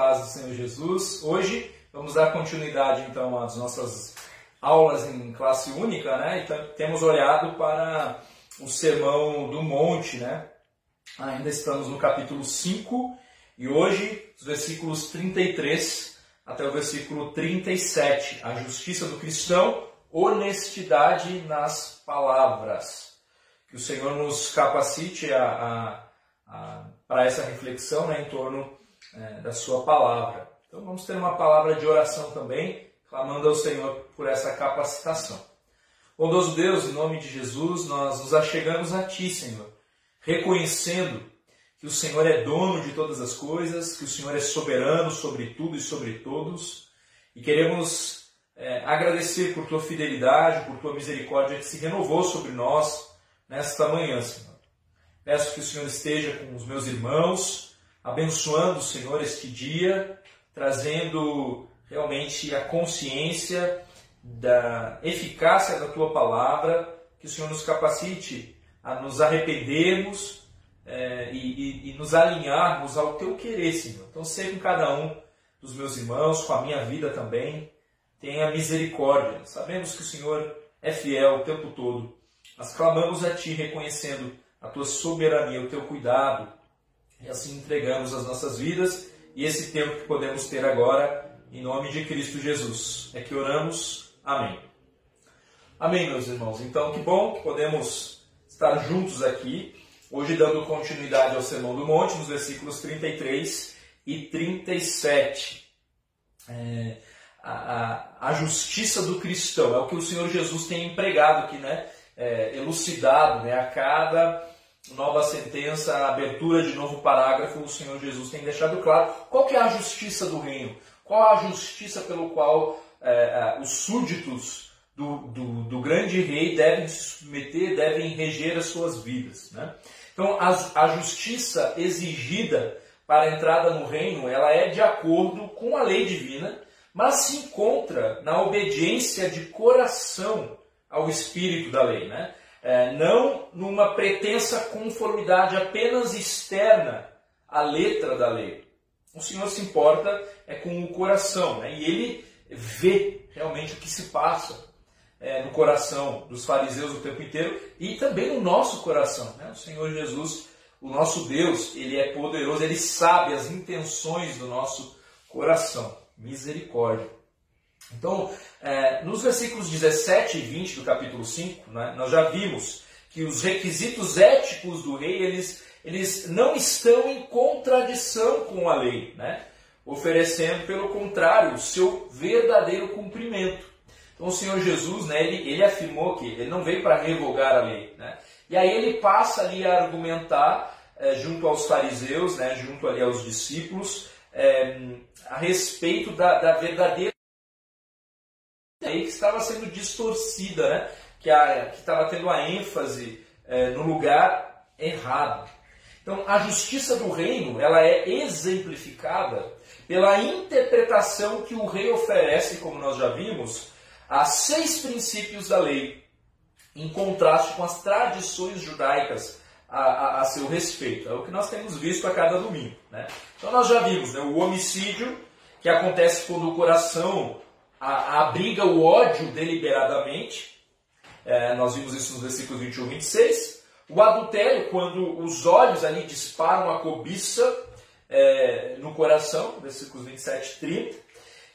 paz do Senhor Jesus. Hoje vamos dar continuidade então às nossas aulas em classe única, né? Então, temos olhado para o Sermão do Monte, né? Ainda estamos no capítulo 5 e hoje os versículos 33 até o versículo 37, a justiça do cristão, honestidade nas palavras. Que o Senhor nos capacite a, a, a para essa reflexão né, em torno é, da Sua palavra. Então vamos ter uma palavra de oração também, clamando ao Senhor por essa capacitação. Bondoso Deus, em nome de Jesus, nós nos achegamos a Ti, Senhor, reconhecendo que o Senhor é dono de todas as coisas, que o Senhor é soberano sobre tudo e sobre todos, e queremos é, agradecer por Tua fidelidade, por Tua misericórdia que se renovou sobre nós nesta manhã, Senhor. Peço que o Senhor esteja com os meus irmãos, abençoando, Senhor, este dia, trazendo realmente a consciência da eficácia da tua palavra, que o Senhor nos capacite a nos arrependermos é, e, e, e, nos alinharmos ao teu querer, Senhor. Então, seja com cada um dos meus irmãos, com a minha vida também, tenha misericórdia. Sabemos que o Senhor é fiel o tempo todo. Nós clamamos a Ti, reconhecendo a tua soberania, o teu cuidado. E assim entregamos as nossas vidas e esse tempo que podemos ter agora, em nome de Cristo Jesus. É que oramos. Amém. Amém, meus irmãos. Então, que bom que podemos estar juntos aqui, hoje dando continuidade ao Sermão do Monte, nos versículos 33 e 37. É, a, a, a, justiça do cristão é o que o Senhor Jesus tem empregado aqui, né? É, elucidado né? a cada nova sentença, abertura de novo parágrafo, o Senhor Jesus tem deixado claro qual que é a justiça do reino, qual a justiça pelo qual é, é, os súditos do, do, do, grande rei devem se submeter, devem reger as suas vidas. Né? Então, a, a justiça exigida para a entrada no reino, ela é de acordo com a lei divina, mas se encontra na obediência de coração ao espírito da lei. Né? É, não numa pretensa conformidade apenas externa à letra da lei. O Senhor se importa é com o coração, né? e ele vê realmente o que se passa é, no coração dos fariseus o tempo inteiro e também no nosso coração. Né? O Senhor Jesus, o nosso Deus, ele é poderoso, ele sabe as intenções do nosso coração. Misericórdia. Então, é, nos versículos 17 e 20 do capítulo 5, né, nós já vimos que os requisitos éticos do rei, eles, eles não estão em contradição com a lei, né, oferecendo, pelo contrário, o seu verdadeiro cumprimento. Então, o Senhor Jesus, né, ele, ele afirmou que ele não veio para revogar a lei. Né, e aí ele passa ali a argumentar é, junto aos fariseus, né, junto ali aos discípulos, é, a respeito da, da verdadeira aí que estava sendo distorcida, né? que, a, que estava tendo a ênfase é, no lugar errado. Então, a justiça do reino ela é exemplificada pela interpretação que o rei oferece, como nós já vimos, a seis princípios da lei, em contraste com as tradições judaicas a, a, a seu respeito. É o que nós temos visto a cada domingo. Né? Então, nós já vimos né, o homicídio, que acontece quando o coração abriga o ódio deliberadamente. É, nós vimos isso nos versículos 21 e 26. O adultério, quando os olhos ali disparam a cobiça é, no coração, versículos 27 e 30.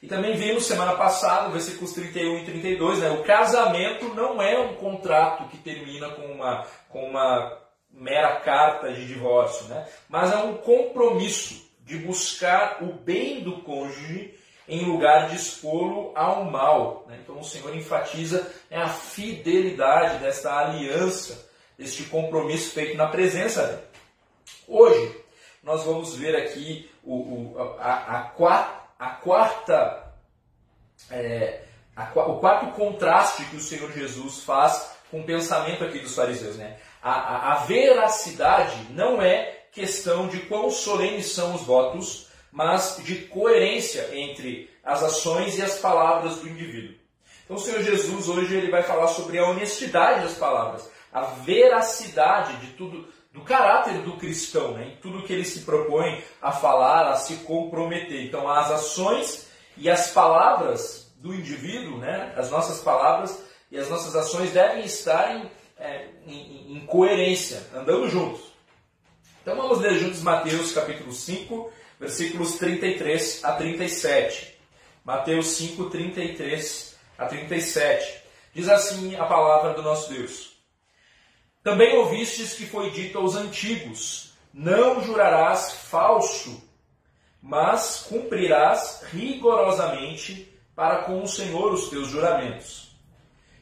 E também vimos semana passada, versículos 31 e 32, né, o casamento não é um contrato que termina com uma, com uma mera carta de divórcio, né, mas é um compromisso de buscar o bem do cônjuge em lugar de expô-lo ao mal. Né? Então o Senhor enfatiza né, a fidelidade desta aliança, deste compromisso feito na presença dele. Hoje, nós vamos ver aqui o, o, a, a, quarta, a quarta é, o quarto contraste que o Senhor Jesus faz com o pensamento aqui dos fariseus. Né? A, a veracidade não é questão de quão solenes são os votos, mas de coerência entre as ações e as palavras do indivíduo. Então o Senhor Jesus hoje ele vai falar sobre a honestidade das palavras, a veracidade de tudo do caráter do cristão, né? em tudo que ele se propõe a falar, a se comprometer. Então, as ações e as palavras do indivíduo, né? as nossas palavras e as nossas ações devem estar em, é, em, em coerência, andando juntos. Então, vamos ler juntos Mateus capítulo 5, versículos 33 a 37. Mateus 5, 33 a 37. Diz assim a palavra do nosso Deus. Também ouvistes que foi dito aos antigos: Não jurarás falso, mas cumprirás rigorosamente para com o Senhor os teus juramentos.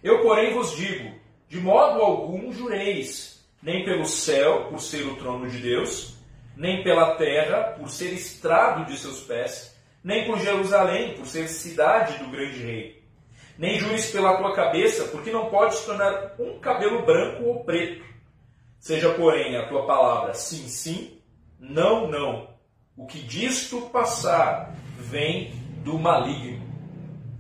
Eu, porém, vos digo: de modo algum jureis, nem pelo céu, por ser o trono de Deus, nem pela terra, por ser estrado de seus pés, nem por Jerusalém, por ser cidade do grande rei nem jures pela tua cabeça, porque não podes tornar um cabelo branco ou preto. Seja, porém, a tua palavra sim, sim, não, não. O que disto passar vem do maligno.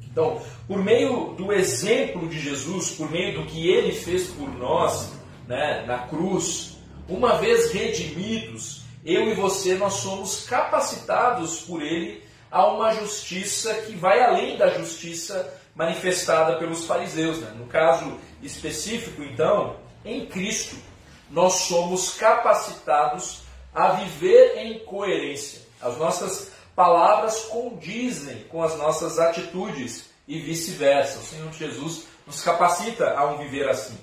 Então, por meio do exemplo de Jesus, por meio do que ele fez por nós né, na cruz, uma vez redimidos, eu e você, nós somos capacitados por ele a uma justiça que vai além da justiça manifestada pelos fariseus. Né? No caso específico, então, em Cristo, nós somos capacitados a viver em coerência. As nossas palavras condizem com as nossas atitudes e vice-versa. O Senhor Jesus nos capacita a um viver assim.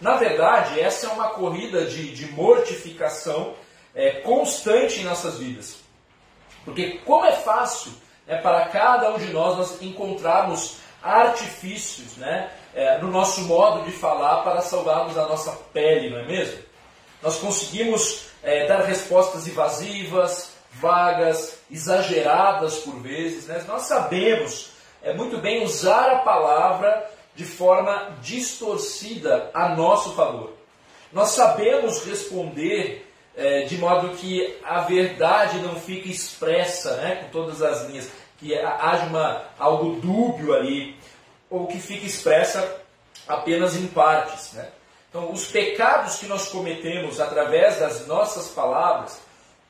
Na verdade, essa é uma corrida de, de mortificação é, constante em nossas vidas. Porque como é fácil é, para cada um de nós, nós encontrarmos artifícios né, é, no nosso modo de falar para salvarmos a nossa pele, não é mesmo? Nós conseguimos é, dar respostas evasivas, vagas, exageradas por vezes. Né? Nós sabemos é, muito bem usar a palavra de forma distorcida a nosso favor. Nós sabemos responder é, de modo que a verdade não fique expressa né, com todas as linhas que haja uma, algo dúbio ali, ou que fique expressa apenas em partes. Né? Então, os pecados que nós cometemos através das nossas palavras,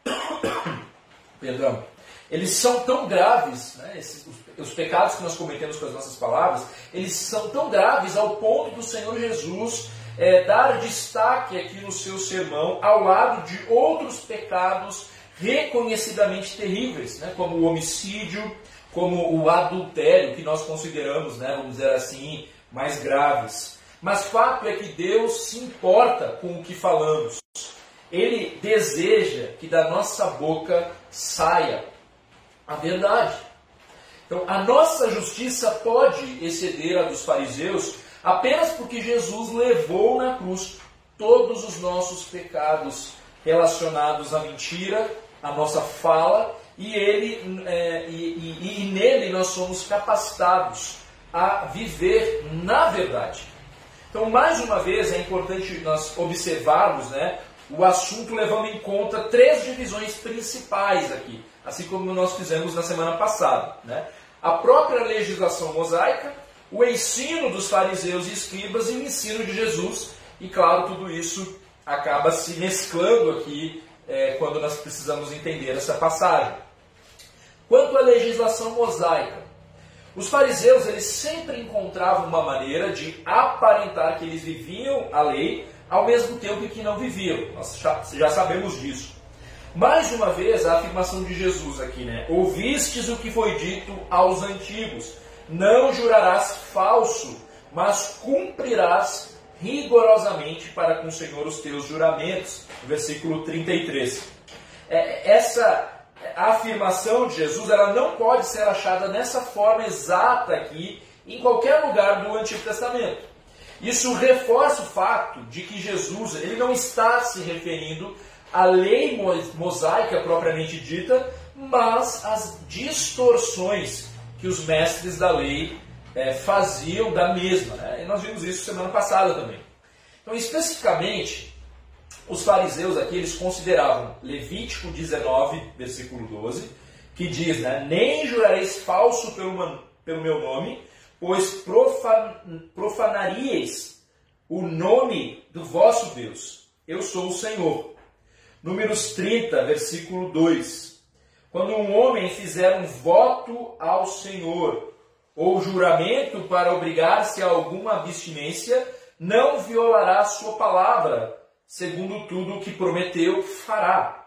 perdão, eles são tão graves, né? Esses, os, os, pecados que nós cometemos com as nossas palavras, eles são tão graves ao ponto do Senhor Jesus é, dar destaque aqui no seu sermão ao lado de outros pecados reconhecidamente terríveis, né, como o homicídio, como o adultério, que nós consideramos, né, vamos dizer assim, mais graves. Mas fato é que Deus se importa com o que falamos. Ele deseja que da nossa boca saia a verdade. Então, a nossa justiça pode exceder a dos fariseus apenas porque Jesus levou na cruz todos os nossos pecados relacionados à mentira, à nossa fala, e, ele, é, e, e, e nele nós somos capacitados a viver na verdade. Então, mais uma vez, é importante nós observarmos né, o assunto levando em conta três divisões principais aqui, assim como nós fizemos na semana passada. Né? A própria legislação mosaica, o ensino dos fariseus e escribas e o ensino de Jesus. E claro, tudo isso acaba se mesclando aqui é, quando nós precisamos entender essa passagem. Quanto à legislação mosaica, os fariseus eles sempre encontravam uma maneira de aparentar que eles viviam a lei ao mesmo tempo que não viviam. Nós já sabemos disso. Mais uma vez, a afirmação de Jesus aqui, né? Ouvistes o que foi dito aos antigos: não jurarás falso, mas cumprirás rigorosamente para com o Senhor os teus juramentos. Versículo 33. É, essa afirmação de Jesus ela não pode ser achada nessa forma exata aqui em qualquer lugar do Antigo Testamento. Isso reforça o fato de que Jesus ele não está se referindo à lei mosaica propriamente dita, mas às distorções que os mestres da lei é, faziam da mesma. Né? E nós vimos isso semana passada também. Então, especificamente, os fariseus aqui eles consideravam Levítico 19, versículo 12, que diz, né, nem jurareis falso pelo, pelo meu nome, pois profan, o nome do vosso Deus. Eu sou o Senhor. Números 30, versículo 2. Quando um homem fizer um voto ao Senhor ou juramento para obrigar-se a alguma abstinência, não violará sua palavra, segundo tudo o que prometeu, fará.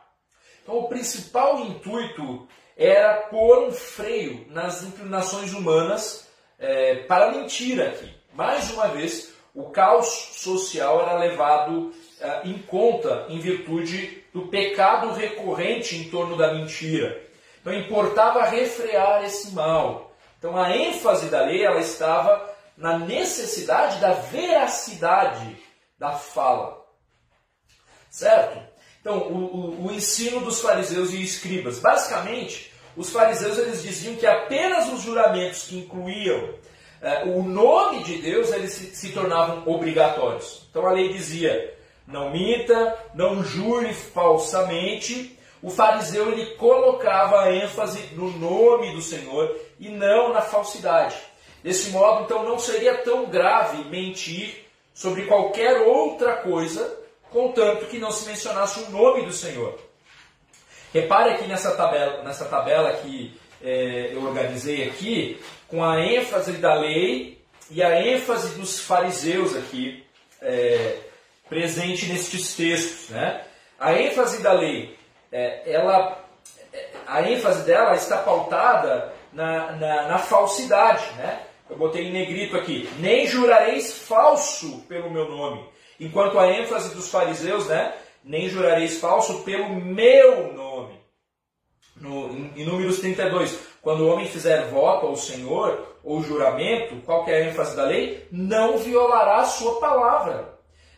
Então, o principal intuito era pôr um freio nas inclinações humanas é, para a mentira aqui. Mais uma vez, o caos social era levado em conta em virtude do pecado recorrente em torno da mentira. Então importava refrear esse mal. Então a ênfase da lei ela estava na necessidade da veracidade da fala. Certo? Então, o, o, o, ensino dos fariseus e escribas. Basicamente, os fariseus eles diziam que apenas os juramentos que incluíam eh, o nome de Deus eles se, se tornavam obrigatórios. Então a lei dizia: não minta, não jure falsamente. O fariseu ele colocava a ênfase no nome do Senhor e não na falsidade. Desse modo, então, não seria tão grave mentir sobre qualquer outra coisa, contanto que não se mencionasse o nome do Senhor. Repare aqui nessa tabela, nessa tabela que é, eu organizei aqui, com a ênfase da lei e a ênfase dos fariseus aqui é, presente nestes textos. Né? A ênfase da lei, é, ela, é, a ênfase dela está pautada na, na, na falsidade. Né? Eu botei em negrito aqui, nem jurareis falso pelo meu nome. Enquanto a ênfase dos fariseus, né? nem jurareis falso pelo meu nome. No, em, em Números 32, quando o homem fizer voto ao Senhor ou juramento, qual que é a ênfase da lei? Não violará a sua palavra.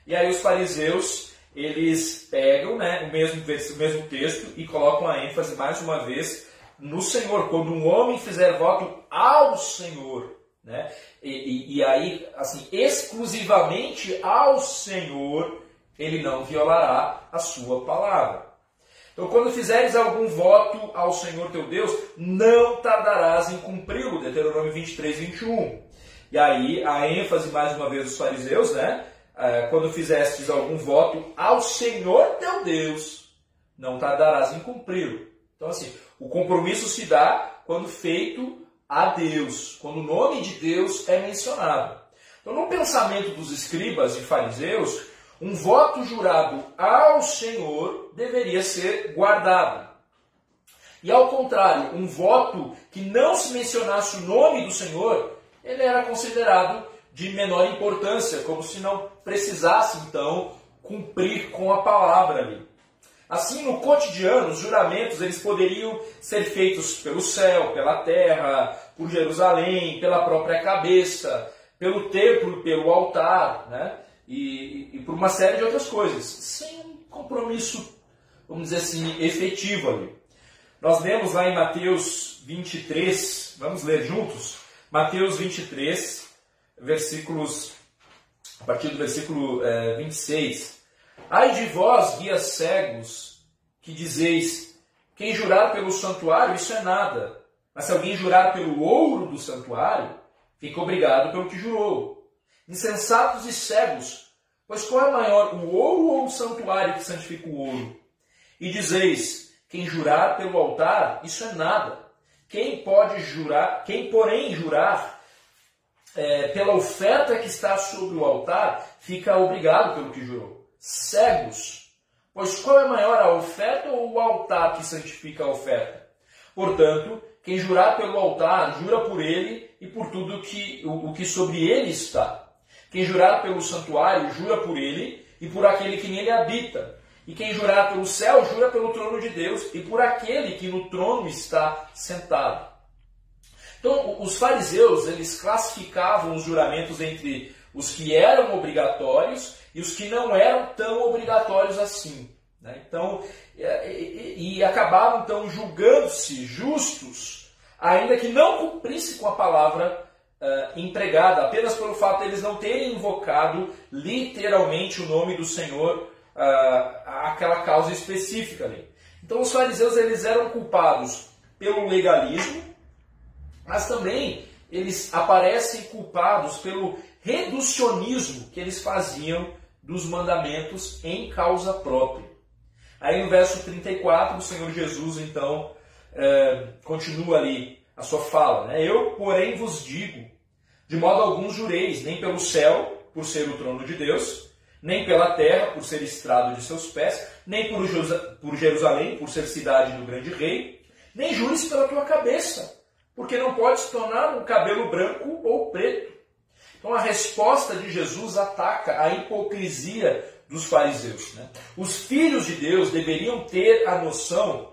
E aí os fariseus, eles pegam né, o, mesmo, o mesmo texto e colocam a ênfase mais uma vez no Senhor. Quando um homem fizer voto ao Senhor, né? E, e, e, aí, assim, exclusivamente ao Senhor, ele não violará a sua palavra. Então, quando fizeres algum voto ao Senhor teu Deus, não tardarás em cumpri-lo. Deuteronômio 23, 21. E aí, a ênfase, mais uma vez, dos fariseus, né? É, quando fizestes algum voto ao Senhor teu Deus, não tardarás em cumpri-lo. Então, assim, o compromisso se dá quando feito a Deus, quando o nome de Deus é mencionado. Então, no pensamento dos escribas e fariseus, um voto jurado ao Senhor deveria ser guardado. E ao contrário, um voto que não se mencionasse o nome do Senhor, ele era considerado de menor importância, como se não precisasse então cumprir com a palavra ali. Assim, no cotidiano, os juramentos eles poderiam ser feitos pelo céu, pela terra, por Jerusalém, pela própria cabeça, pelo templo, pelo altar, né? E, e, por uma série de outras coisas, sem um compromisso, vamos dizer assim, efetivo ali. Nós lemos lá em Mateus 23, vamos ler juntos? Mateus 23, versículos, a partir do versículo é, 26. Ai de vós, guias cegos, que dizeis: quem jurar pelo santuário, isso é nada. Mas se alguém jurar pelo ouro do santuário, fica obrigado pelo que jurou. Insensatos e cegos, pois qual é maior, o ouro ou o santuário que santifica o ouro? E dizeis: quem jurar pelo altar, isso é nada. Quem pode jurar, quem porém jurar é, pela oferta que está sobre o altar, fica obrigado pelo que jurou cegos. Pois qual é maior, a oferta ou o altar que santifica a oferta? Portanto, quem jurar pelo altar, jura por ele e por tudo que, o, o que sobre ele está. Quem jurar pelo santuário, jura por ele e por aquele que nele habita. E quem jurar pelo céu, jura pelo trono de Deus e por aquele que no trono está sentado. Então, os fariseus, eles classificavam os juramentos entre os que eram obrigatórios e os que não eram tão obrigatórios assim. Né? Então, e, e acabavam então julgando-se justos, ainda que não cumprissem com a palavra uh, empregada, apenas pelo fato de eles não terem invocado literalmente o nome do Senhor àquela causa específica ali. Então, os fariseus eles eram culpados pelo legalismo, mas também eles aparecem culpados pelo reducionismo que eles faziam dos mandamentos em causa própria. Aí no verso 34, o Senhor Jesus, então, é, continua ali a sua fala. Né? Eu, porém, vos digo, de modo algum jureis, nem pelo céu, por ser o trono de Deus, nem pela terra, por ser estrado de seus pés, nem por, Jerusalém, por ser cidade do grande rei, nem jures pela tua cabeça, porque não podes tornar um cabelo branco ou preto. Então a resposta de Jesus ataca a hipocrisia dos fariseus. Né? Os filhos de Deus deveriam ter a noção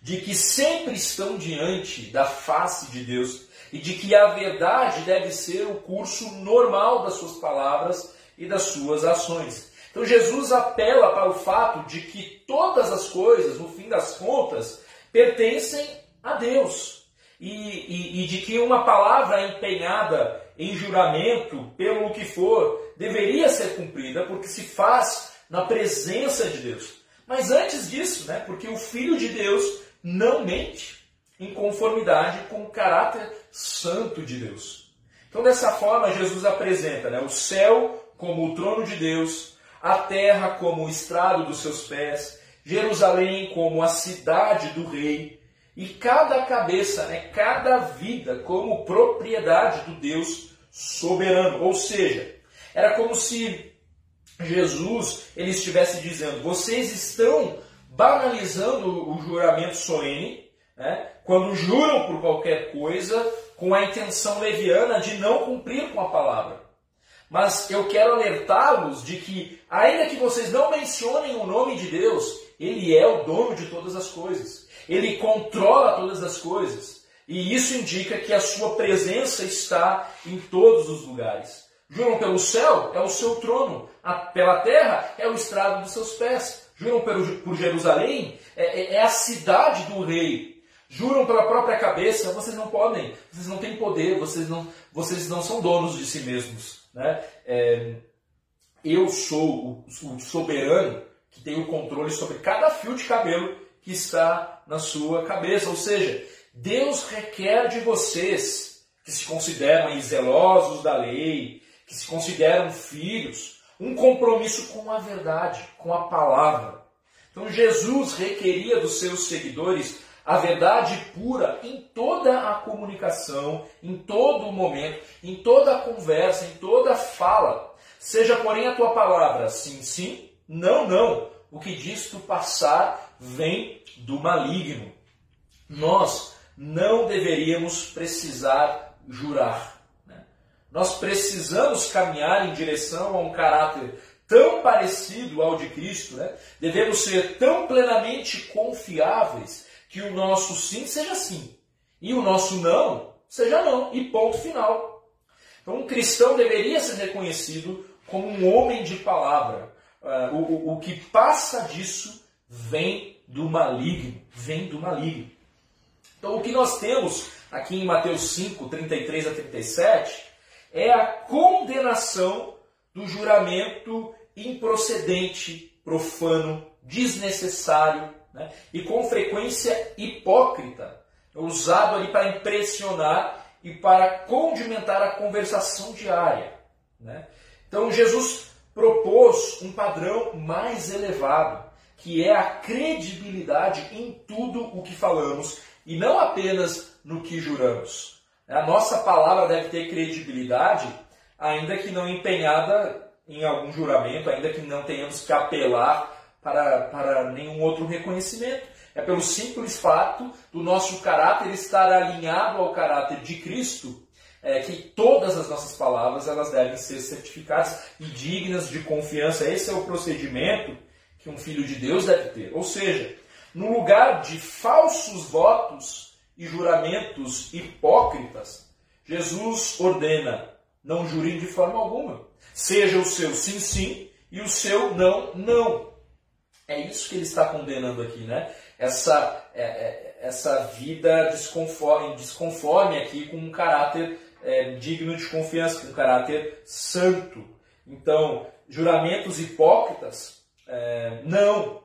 de que sempre estão diante da face de Deus e de que a verdade deve ser o curso normal das suas palavras e das suas ações. Então Jesus apela para o fato de que todas as coisas, no fim das contas, pertencem a Deus. E, e, e de que uma palavra empenhada em juramento, pelo que for, deveria ser cumprida, porque se faz na presença de Deus. Mas antes disso, né, porque o Filho de Deus não mente em conformidade com o caráter santo de Deus. Então, dessa forma, Jesus apresenta né, o céu como o trono de Deus, a terra como o estrado dos seus pés, Jerusalém como a cidade do rei, e cada cabeça, né, cada vida como propriedade do Deus soberano. Ou seja, era como se Jesus ele estivesse dizendo: vocês estão banalizando o juramento solene, né, quando juram por qualquer coisa com a intenção leviana de não cumprir com a palavra. Mas eu quero alertá-los de que, ainda que vocês não mencionem o nome de Deus, Ele é o dono de todas as coisas. Ele controla todas as coisas. E isso indica que a sua presença está em todos os lugares. Juram pelo céu, é o seu trono. A, pela terra, é o estrado dos seus pés. Juram pelo, por Jerusalém, é, é, é a cidade do rei. Juram pela própria cabeça, vocês não podem, vocês não têm poder, vocês não, vocês não são donos de si mesmos. Né? É, eu sou o, o soberano que tem o controle sobre cada fio de cabelo que está na sua cabeça. Ou seja, Deus requer de vocês, que se consideram zelosos da lei, que se consideram filhos, um compromisso com a verdade, com a palavra. Então Jesus requeria dos seus seguidores a verdade pura em toda a comunicação, em todo o momento, em toda a conversa, em toda a fala. Seja, porém, a tua palavra sim, sim, não, não. O que diz tu passar vem do maligno. Nós não deveríamos precisar jurar. Né? Nós precisamos caminhar em direção a um caráter tão parecido ao de Cristo, né? devemos ser tão plenamente confiáveis que o nosso sim seja sim e o nosso não seja não, e ponto final. Então, um cristão deveria ser reconhecido como um homem de palavra. Uh, o, o que passa disso vem do maligno, vem do maligno. Então, o que nós temos aqui em Mateus 5, 33 a 37, é a condenação do juramento improcedente, profano, desnecessário né? e com frequência hipócrita, usado ali para impressionar e para condimentar a conversação diária. Né? Então, Jesus propôs um padrão mais elevado, que é a credibilidade em tudo o que falamos e não apenas no que juramos. A nossa palavra deve ter credibilidade, ainda que não empenhada em algum juramento, ainda que não tenhamos que apelar para, para nenhum outro reconhecimento. É pelo simples fato do nosso caráter estar alinhado ao caráter de Cristo, é, que todas as nossas palavras elas devem ser certificadas e dignas de confiança. Esse é o procedimento que um filho de Deus deve ter. Ou seja, no lugar de falsos votos e juramentos hipócritas, Jesus ordena: não jurem de forma alguma. Seja o seu sim, sim e o seu não, não. É isso que ele está condenando aqui, né? Essa, é, é, essa vida desconforme, desconforme aqui com um caráter é, digno de confiança, com caráter santo. Então, juramentos hipócritas, é, não.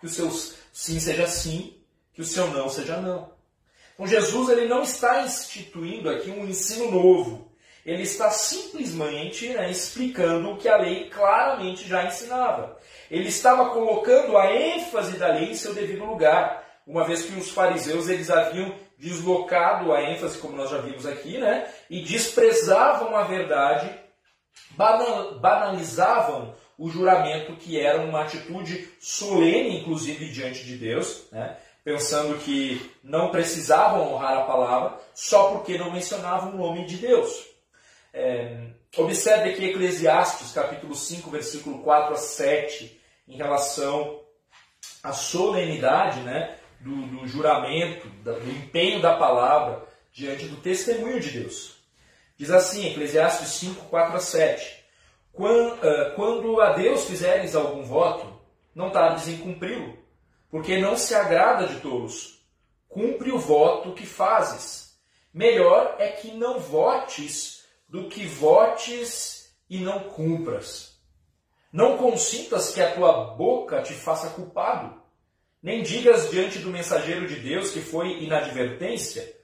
Que os seus sim seja sim, que o seu não seja não. Então Jesus ele não está instituindo aqui um ensino novo. ele está simplesmente né, explicando o que a lei claramente já ensinava. Ele estava colocando a ênfase da lei em seu devido lugar, uma vez que os fariseus eles haviam deslocado a ênfase, como nós já vimos aqui, né, e desprezavam a verdade, banalizavam o juramento, que era uma atitude solene, inclusive, diante de Deus, né, pensando que não precisavam honrar a palavra só porque não mencionavam o nome de Deus. É, observe aqui Eclesiastes, capítulo 5, versículo 4 a 7, em relação à solenidade né, do, do juramento, do empenho da palavra diante do testemunho de Deus. Diz assim, Eclesiastes 5, 4 a 7. Quando a Deus fizeres algum voto, não tardes em cumpri-lo, porque não se agrada de tolos. Cumpre o voto que fazes. Melhor é que não votes do que votes e não cumpras. Não consintas que a tua boca te faça culpado, nem digas diante do mensageiro de Deus que foi inadvertência.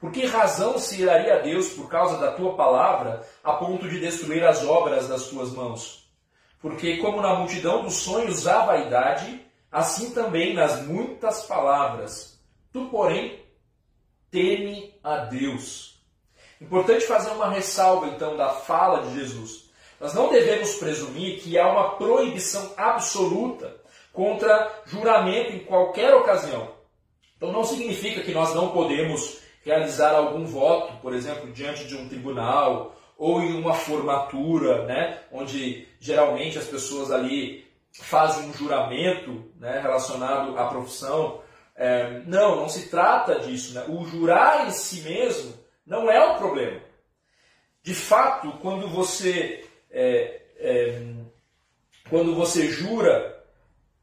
Por que razão se iraria a Deus por causa da tua palavra, a ponto de destruir as obras das tuas mãos? Porque, como na multidão dos sonhos há vaidade, assim também nas muitas palavras. Tu, porém, teme a Deus. Importante fazer uma ressalva, então, da fala de Jesus. Nós não devemos presumir que há uma proibição absoluta contra juramento em qualquer ocasião. Então não significa que nós não podemos realizar algum voto, por exemplo, diante de um tribunal ou em uma formatura, né, onde geralmente as pessoas ali fazem um juramento né, relacionado à profissão. É, não, não se trata disso. Né? O jurar em si mesmo não é o problema. De fato, quando você é, é, quando você jura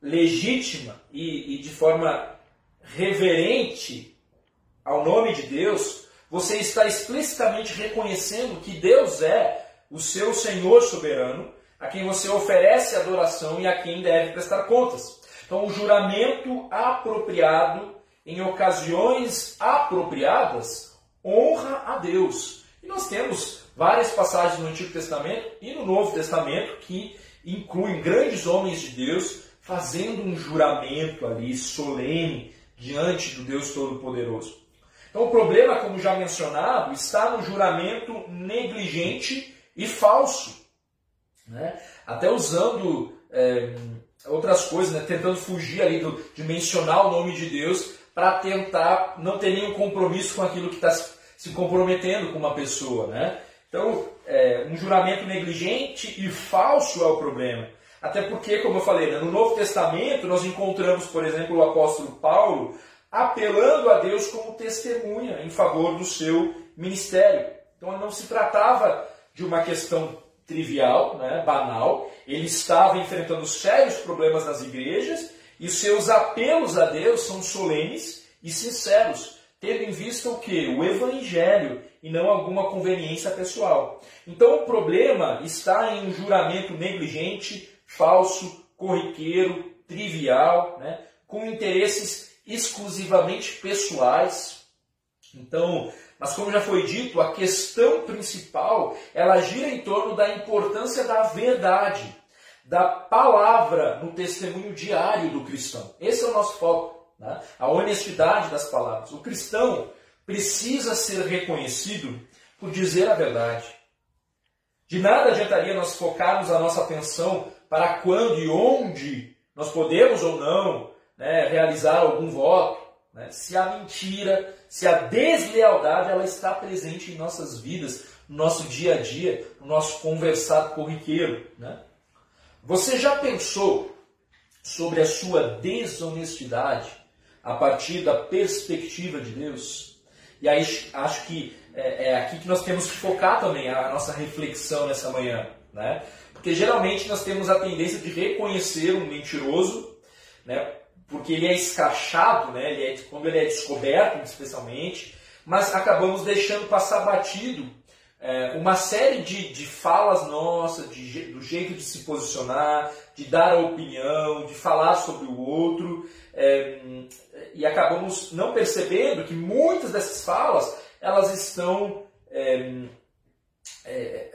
legítima e, e de forma reverente ao nome de Deus, você está explicitamente reconhecendo que Deus é o seu Senhor soberano, a quem você oferece adoração e a quem deve prestar contas. Então, o juramento apropriado em ocasiões apropriadas honra a Deus. E nós temos várias passagens no Antigo Testamento e no Novo Testamento que incluem grandes homens de Deus fazendo um juramento ali solene diante do Deus Todo-Poderoso. Então, o problema, como já mencionado, está no juramento negligente e falso. Né? Até usando é, outras coisas, né? tentando fugir ali do, de mencionar o nome de Deus para tentar não ter nenhum compromisso com aquilo que está se comprometendo com uma pessoa. Né? Então, é, um juramento negligente e falso é o problema. Até porque, como eu falei, né, no Novo Testamento nós encontramos, por exemplo, o apóstolo Paulo apelando a Deus como testemunha em favor do seu ministério. Então não se tratava de uma questão trivial, né, banal. Ele estava enfrentando sérios problemas nas igrejas e seus apelos a Deus são solenes e sinceros, tendo em vista o que? O evangelho e não alguma conveniência pessoal. Então o problema está em um juramento negligente, falso, corriqueiro, trivial, né, com interesses exclusivamente pessoais. Então, mas como já foi dito, a questão principal ela gira em torno da importância da verdade, da palavra no testemunho diário do cristão. Esse é o nosso foco, né? a honestidade das palavras. O cristão precisa ser reconhecido por dizer a verdade. De nada adiantaria nós focarmos a nossa atenção para quando e onde nós podemos ou não né, realizar algum voto, né, se a mentira, se a deslealdade ela está presente em nossas vidas, no nosso dia a dia, no nosso conversado corriqueiro. Né? Você já pensou sobre a sua desonestidade a partir da perspectiva de Deus? E aí acho que é, é aqui que nós temos que focar também a nossa reflexão nessa manhã. Né? Porque geralmente nós temos a tendência de reconhecer um mentiroso né, porque ele é escrachado, né? ele é, quando ele é descoberto, especialmente, mas acabamos deixando passar batido é, uma série de, de falas nossas, de, do jeito de se posicionar, de dar a opinião, de falar sobre o outro, é, e acabamos não percebendo que muitas dessas falas elas estão é, é,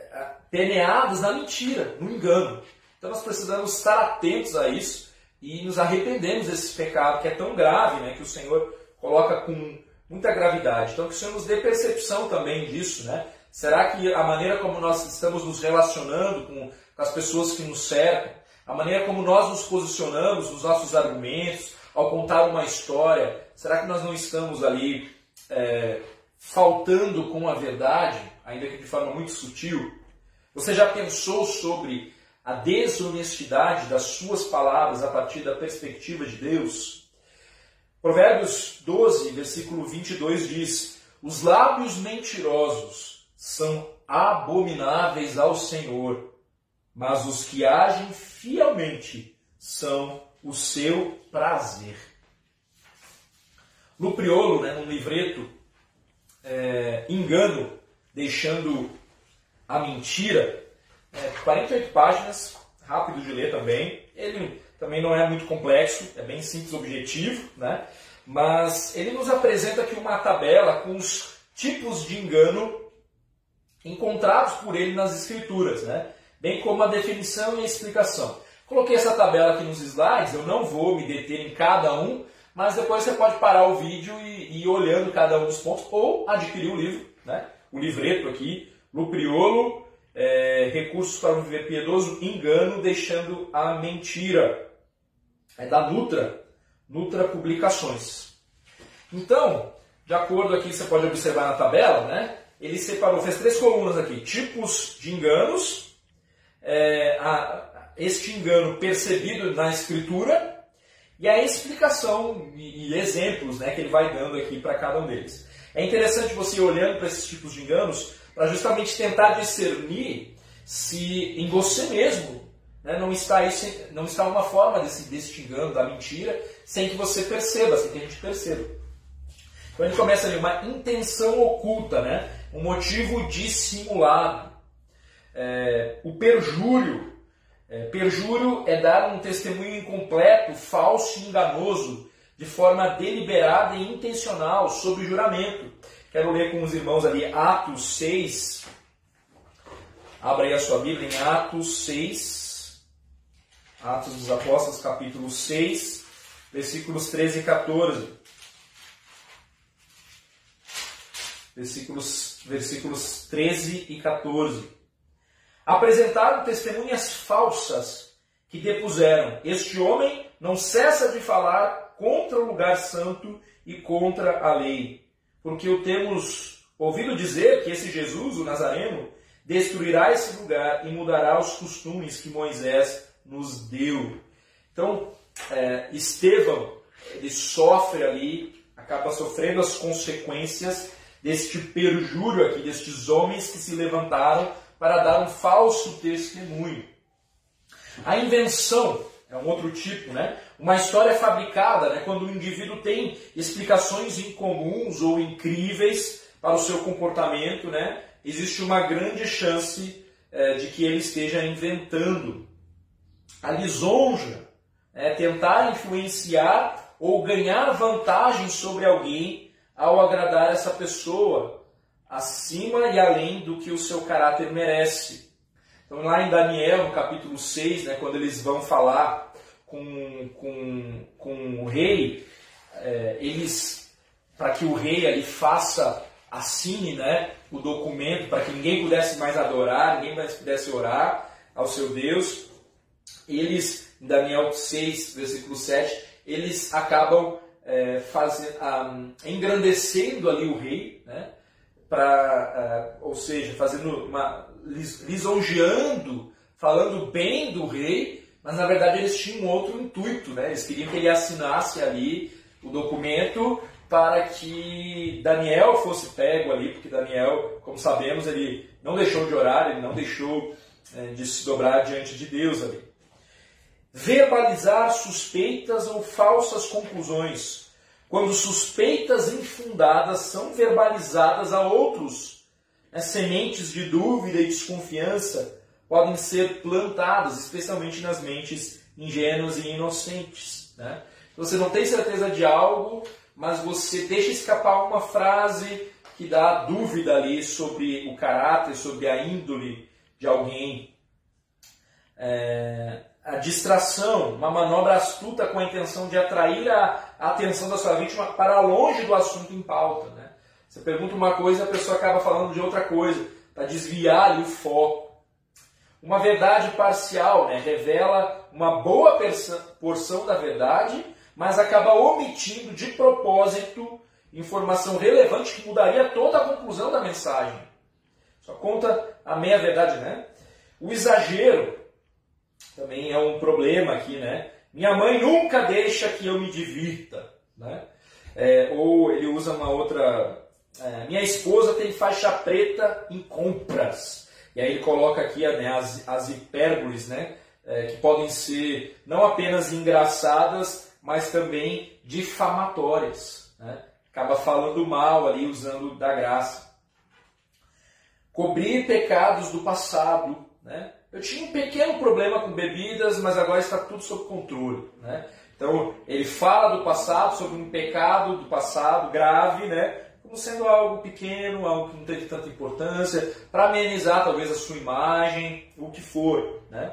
na mentira, no engano. Então nós precisamos estar atentos a isso e nos arrependemos desse pecado que é tão grave, né, que o Senhor coloca com muita gravidade. Então que o Senhor nos dê percepção também disso, né? Será que a maneira como nós estamos nos relacionando com, com as pessoas que nos cercam, a maneira como nós nos posicionamos nos nossos argumentos, ao contar uma história, será que nós não estamos ali é, faltando com a verdade, ainda que de forma muito sutil? Você já pensou sobre a desonestidade das suas palavras a partir da perspectiva de Deus? Provérbios 12, versículo 22 diz: Os lábios mentirosos são abomináveis ao Senhor, mas os que agem fielmente são o seu prazer. No Priolo, né, num livreto, é, Engano, deixando a mentira, é, 48 páginas, rápido de ler também. Ele também não é muito complexo, é bem simples, objetivo, né? mas ele nos apresenta aqui uma tabela com os tipos de engano encontrados por ele nas escrituras, né? bem como a definição e a explicação. Coloquei essa tabela aqui nos slides, eu não vou me deter em cada um, mas depois você pode parar o vídeo e, ir olhando cada um dos pontos ou adquirir o livro, né? O livreto aqui, Lupriolo, é, Recursos para um Viver Piedoso, Engano, Deixando a Mentira. É da Nutra, Nutra Publicações. Então, de acordo aqui, você pode observar na tabela, né? Ele separou, fez três colunas aqui, tipos de enganos, é, a, este engano percebido na escritura e a explicação e, exemplos né, que ele vai dando aqui para cada um deles. É interessante você ir olhando para esses tipos de enganos para justamente tentar discernir se em você mesmo né, não, está esse, não está uma forma desse, desse engano, da mentira, sem que você perceba, sem que a gente perceba. Então ele começa ali, uma intenção oculta, né, um motivo dissimulado. É, o perjúrio, é, perjúrio é dar um testemunho incompleto, falso e enganoso, de forma deliberada e intencional, sob juramento. Quero ler com os irmãos ali Atos 6. Abra aí a sua Bíblia em Atos 6. Atos dos Apóstolos, capítulo 6, versículos 13 e 14. Versículos, versículos 13 e 14 apresentaram testemunhas falsas que depuseram: Este homem não cessa de falar contra o lugar santo e contra a lei. Porque o temos ouvido dizer que esse Jesus, o Nazareno, destruirá esse lugar e mudará os costumes que Moisés nos deu. Então, é, Estevão, ele sofre ali, acaba sofrendo as consequências deste perjúrio aqui, destes homens que se levantaram para dar um falso testemunho. A invenção é um outro tipo, né? Uma história fabricada, né? quando o indivíduo tem explicações incomuns ou incríveis para o seu comportamento, né? Existe uma grande chance é, de que ele esteja inventando. A lisonja é tentar influenciar ou ganhar vantagem sobre alguém ao agradar essa pessoa, acima e além do que o seu caráter merece. Então, lá em Daniel, no capítulo 6, né, quando eles vão falar com, com, com o rei, é, eles, para que o rei ali faça, assine né, o documento, para que ninguém pudesse mais adorar, ninguém mais pudesse orar ao seu Deus, eles, em Daniel 6, versículo 7, eles acabam é, fazendo, engrandecendo ali o rei, né? para, uh, ou seja, fazendo uma lisonjeando, falando bem do rei, mas na verdade eles tinham outro intuito, né? Eles queriam que ele assinasse ali o documento para que Daniel fosse pego ali, porque Daniel, como sabemos, ele não deixou de orar, ele não deixou é, de se dobrar diante de Deus ali. Verbalizar suspeitas ou falsas conclusões quando suspeitas infundadas são verbalizadas a outros. Né? Sementes de dúvida e desconfiança podem ser plantadas, especialmente nas mentes ingênuas e inocentes. Né? Você não tem certeza de algo, mas você deixa escapar uma frase que dá dúvida ali sobre o caráter, sobre a índole de alguém. É, a distração, uma manobra astuta com a intenção de atrair a, a atenção da sua vítima para longe do assunto em pauta. Né? Você pergunta uma coisa e a pessoa acaba falando de outra coisa, para desviar ali o foco. Uma verdade parcial né, revela uma boa porção da verdade, mas acaba omitindo de propósito informação relevante que mudaria toda a conclusão da mensagem. Só conta a meia verdade, né? O exagero também é um problema aqui, né? Minha mãe nunca deixa que eu me divirta, né? É, ou ele usa uma outra. É, minha esposa tem faixa preta em compras. E aí ele coloca aqui né, as, as hipérboles, né? É, que podem ser não apenas engraçadas, mas também difamatórias. Né? Acaba falando mal ali, usando da graça. Cobrir pecados do passado. Né? Eu tinha um pequeno problema com bebidas, mas agora está tudo sob controle. Né? Então, ele fala do passado, sobre um pecado do passado grave, né? Como sendo algo pequeno, algo que não teve tanta importância, para amenizar talvez a sua imagem, o que for. Né?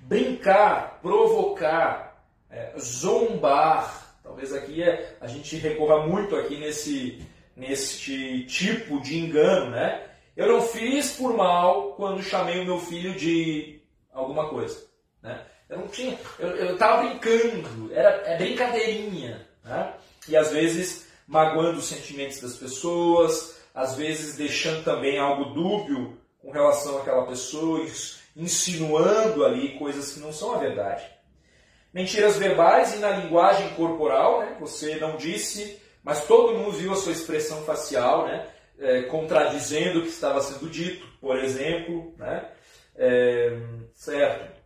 Brincar, provocar, é, zombar, talvez aqui é, a gente recorra muito aqui nesse, nesse tipo de engano, né? Eu não fiz por mal quando chamei o meu filho de alguma coisa. Né? Eu não tinha. Eu estava brincando, era é brincadeirinha. Né? E às vezes magoando os sentimentos das pessoas, às vezes deixando também algo dúbio com relação àquela pessoa, insinuando ali coisas que não são a verdade. Mentiras verbais e na linguagem corporal, né? você não disse, mas todo mundo viu a sua expressão facial, né? é, contradizendo o que estava sendo dito, por exemplo, né? É, certo?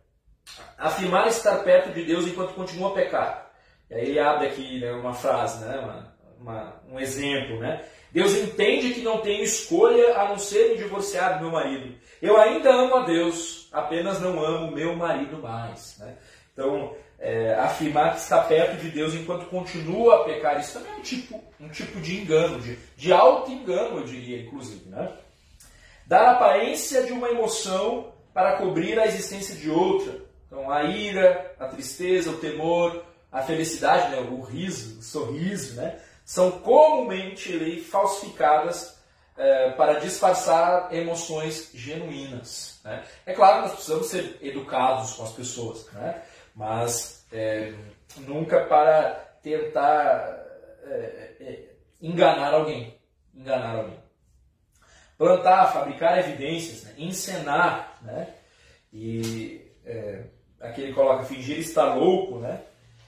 Afirmar estar perto de Deus enquanto continua a pecar. E aí ele abre aqui né, uma frase, né, uma, uma, um exemplo, né? Deus entende que não tenho escolha a não ser me divorciar do meu marido. Eu ainda amo a Deus, apenas não amo meu marido mais. Né? Então, é, afirmar que está perto de Deus enquanto continua a pecar. Isso também é um tipo, um tipo de engano, de, de auto-engano, eu diria, inclusive. Né? Dar aparência de uma emoção para cobrir a existência de outra. Então, a ira, a tristeza, o temor, a felicidade, né? o riso, o sorriso, né? São comumente falsificadas é, para disfarçar emoções genuínas. Né? É claro que nós precisamos ser educados com as pessoas. Né? mas é, nunca para tentar é, é, enganar alguém. Enganar alguém. Plantar, fabricar evidências, né? encenar, né? E é, aqui ele coloca fingir estar louco, né?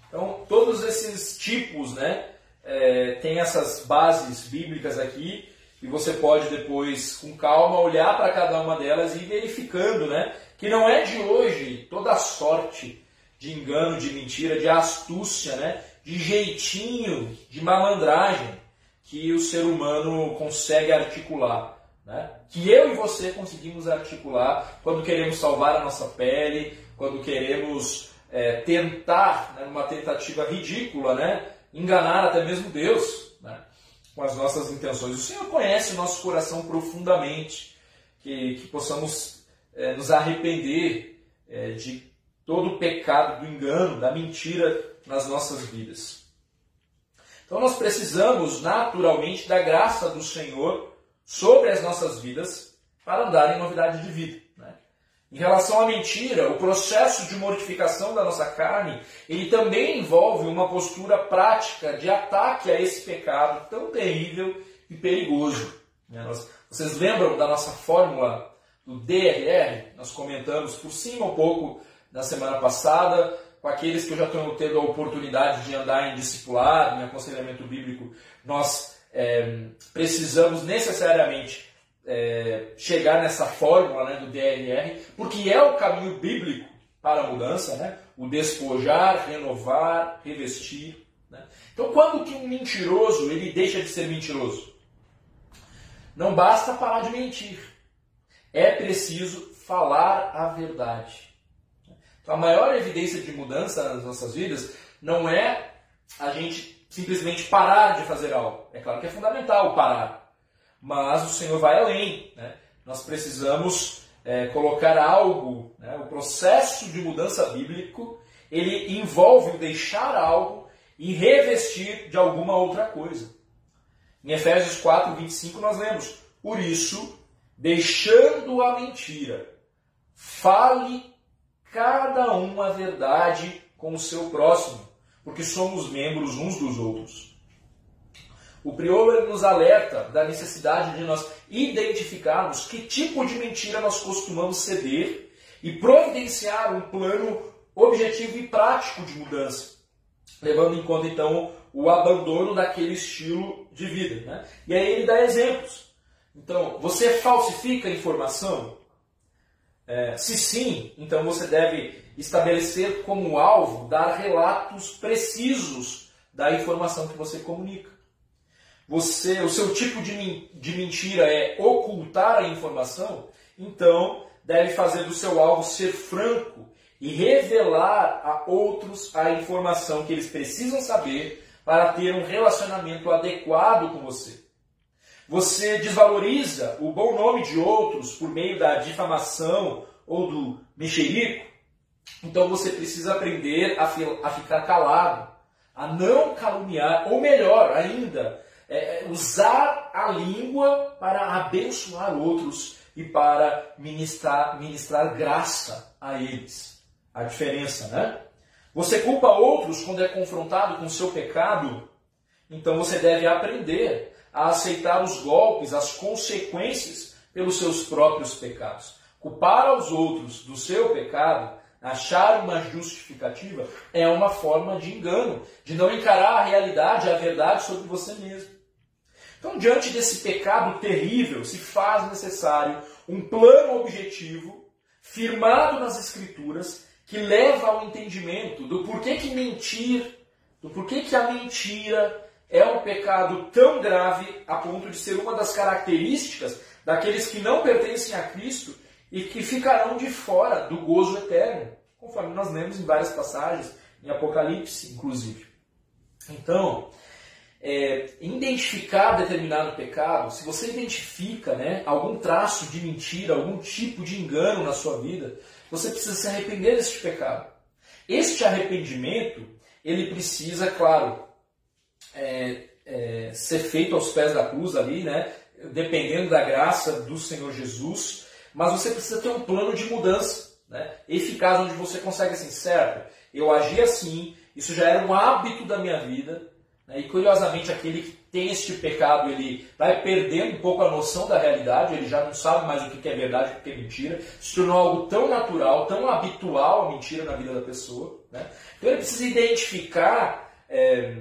Então, todos esses tipos, né? É, tem essas bases bíblicas aqui e você pode depois, com calma, olhar para cada uma delas e ir verificando, né? Que não é de hoje toda sorte de engano, de mentira, de astúcia, né? de jeitinho, de malandragem que o ser humano consegue articular. Né? Que eu e você conseguimos articular quando queremos salvar a nossa pele, quando queremos é, tentar, né, numa tentativa ridícula, né, enganar até mesmo Deus né, com as nossas intenções. O Senhor conhece o nosso coração profundamente, que, que possamos é, nos arrepender é, de todo o pecado do engano, da mentira nas nossas vidas. Então nós precisamos naturalmente da graça do Senhor sobre as nossas vidas para andar em novidade de vida. Em relação à mentira, o processo de mortificação da nossa carne, ele também envolve uma postura prática de ataque a esse pecado tão terrível e perigoso. Nós, vocês lembram da nossa fórmula do DRR? Nós comentamos por cima um pouco na semana passada, com aqueles que eu já tenho tendo a oportunidade de andar em discipulado, em aconselhamento bíblico, nós é, precisamos necessariamente é, chegar nessa fórmula né, do DRR, porque é o caminho bíblico para a mudança, né? o despojar, renovar, revestir. Né? Então, quando que um mentiroso ele deixa de ser mentiroso? Não basta parar de mentir. É preciso falar a verdade. Então, a maior evidência de mudança nas nossas vidas não é a gente simplesmente parar de fazer algo. É claro que é fundamental parar. Mas o Senhor vai além. Né? Nós precisamos é, colocar algo, né? o processo de mudança bíblico, ele envolve deixar algo e revestir de alguma outra coisa. Em Efésios 4, 25 nós lemos, por isso, deixando a mentira, fale cada um a verdade com o seu próximo, porque somos membros uns dos outros. O prior nos alerta da necessidade de nós identificarmos que tipo de mentira nós costumamos ceder e providenciar um plano objetivo e prático de mudança, levando em conta então o abandono daquele estilo de vida. Né? E aí ele dá exemplos. Então, você falsifica informação? É, se sim, então você deve estabelecer como alvo dar relatos precisos da informação que você comunica. Você, o seu tipo de, de mentira é ocultar a informação, então deve fazer do seu alvo ser franco e revelar a outros a informação que eles precisam saber para ter um relacionamento adequado com você. Você desvaloriza o bom nome de outros por meio da difamação ou do mexerico. Então você precisa aprender a, a ficar calado, a não caluniar, ou melhor ainda, é, é, usar a língua para abençoar outros e para ministrar, ministrar graça a eles. A diferença, né? Você culpa outros quando é confrontado com seu pecado, então você deve aprender a aceitar os golpes, as consequências pelos seus próprios pecados. Culpar aos outros do seu pecado, achar uma justificativa, é uma forma de engano, de não encarar a realidade, a verdade sobre você mesmo. Então, diante desse pecado terrível, se faz necessário um plano objetivo, firmado nas Escrituras, que leva ao entendimento do porquê que mentir, do porquê que a mentira é um pecado tão grave a ponto de ser uma das características daqueles que não pertencem a Cristo e que ficarão de fora do gozo eterno, conforme nós lemos em várias passagens, em Apocalipse, inclusive. Então, é, identificar determinado pecado, se você identifica né, algum traço de mentira, algum tipo de engano na sua vida, você precisa se arrepender deste pecado. Este arrependimento, ele precisa, claro, é, é, ser feito aos pés da cruz ali, né? Dependendo da graça do Senhor Jesus, mas você precisa ter um plano de mudança, né? Eficaz, onde você consegue assim, certo? Eu agi assim, isso já era um hábito da minha vida? E curiosamente aquele que tem este pecado, ele vai perdendo um pouco a noção da realidade, ele já não sabe mais o que é verdade e o que é mentira, se tornou algo tão natural, tão habitual a mentira na vida da pessoa. Né? Então ele precisa identificar é,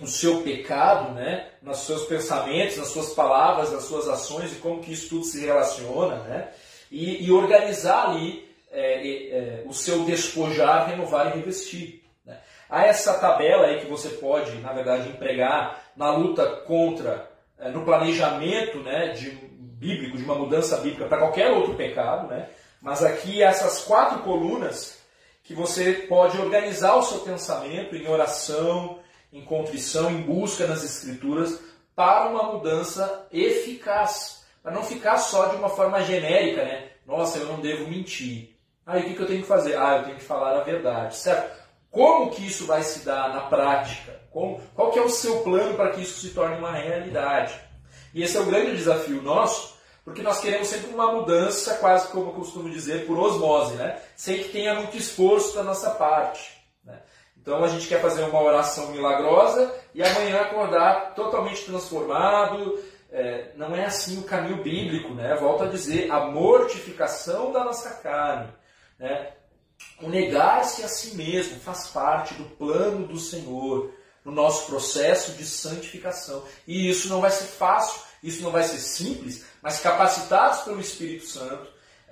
o seu pecado, né, nos seus pensamentos, nas suas palavras, nas suas ações e como que isso tudo se relaciona, né, e, e organizar ali é, é, o seu despojar, renovar e revestir. Há essa tabela aí que você pode, na verdade, empregar na luta contra, é, no planejamento né, de, bíblico, de uma mudança bíblica para qualquer outro pecado, né, mas aqui essas quatro colunas que você pode organizar o seu pensamento em oração, em contrição, em busca nas Escrituras, para uma mudança eficaz. Para não ficar só de uma forma genérica, né? Nossa, eu não devo mentir. Aí o que, eu tenho que fazer? Ah, eu tenho que falar a verdade, certo? Como que isso vai se dar na prática? Como, qual que é o seu plano para que isso se torne uma realidade? E esse é o grande desafio nosso, porque nós queremos sempre uma mudança, quase como eu costumo dizer, por osmose, né? sem que tenha muito esforço da nossa parte. Então a gente quer fazer uma oração milagrosa e amanhã acordar totalmente transformado. É, não é assim o caminho bíblico, né? Volto a dizer, a mortificação da nossa carne. Né? O negar-se a si mesmo faz parte do plano do Senhor no nosso processo de santificação. E isso não vai ser fácil, isso não vai ser simples, mas capacitados pelo Espírito Santo,